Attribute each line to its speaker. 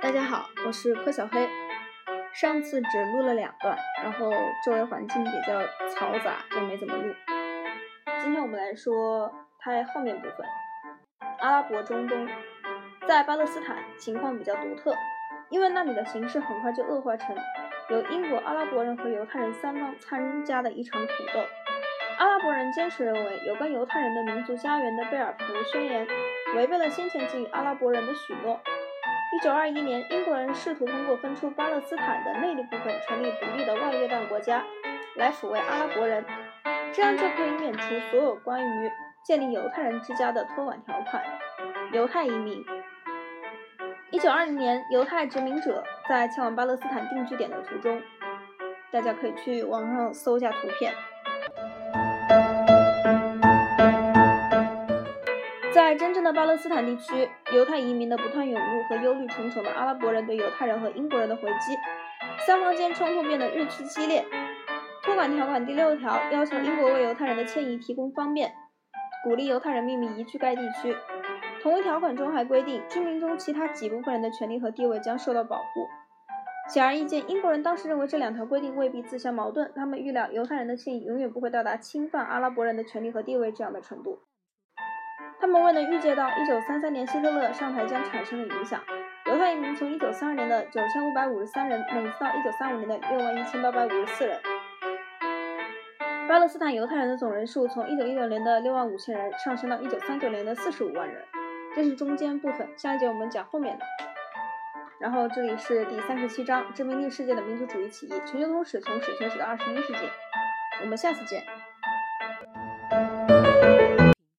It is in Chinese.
Speaker 1: 大家好我是柯小黑。上次只录了两段，然后周围环境比较嘈杂，就没怎么录。今天我们来说它后面部分，阿拉伯中东。在巴勒斯坦情况比较独特，因为那里的形势很快就恶化成由英国、阿拉伯人和犹太人三方参加的一场土斗。阿拉伯人坚持认为，有关犹太人的民族家园的贝尔福宣言违背了先前给予阿拉伯人的许诺。一九二一年，英国人试图通过分出巴勒斯坦的内陆部分，成立独立的外约旦国家，来抚慰阿拉伯人，这样就可以免除所有关于建立犹太人之家的托管条款。犹太移民。一九二零年，犹太殖民者在前往巴勒斯坦定居点的途中，大家可以去网上搜一下图片。在真正的巴勒斯坦地区，犹太移民的不断涌入和忧虑重重的阿拉伯人对犹太人和英国人的回击，三方间冲突变得日趋激烈。托管条款第六条要求英国为犹太人的迁移提供方便，鼓励犹太人秘密移居该地区。同一条款中还规定，居民中其他几部分人的权利和地位将受到保护。显而易见，英国人当时认为这两条规定未必自相矛盾。他们预料犹太人的迁移永远不会到达侵犯阿拉伯人的权利和地位这样的程度。他们未能预见到1933年希特勒上台将产生的影响。犹太移民从1932年的9553人猛增到1935年的61854人。巴勒斯坦犹太人的总人数从1919年的6万5千人上升到1939年的45万人。这是中间部分，下一节我们讲后面的。然后这里是第三十七章：殖民地世界的民族主义起义——全球通史从史前史到二十一世纪。我们下次见。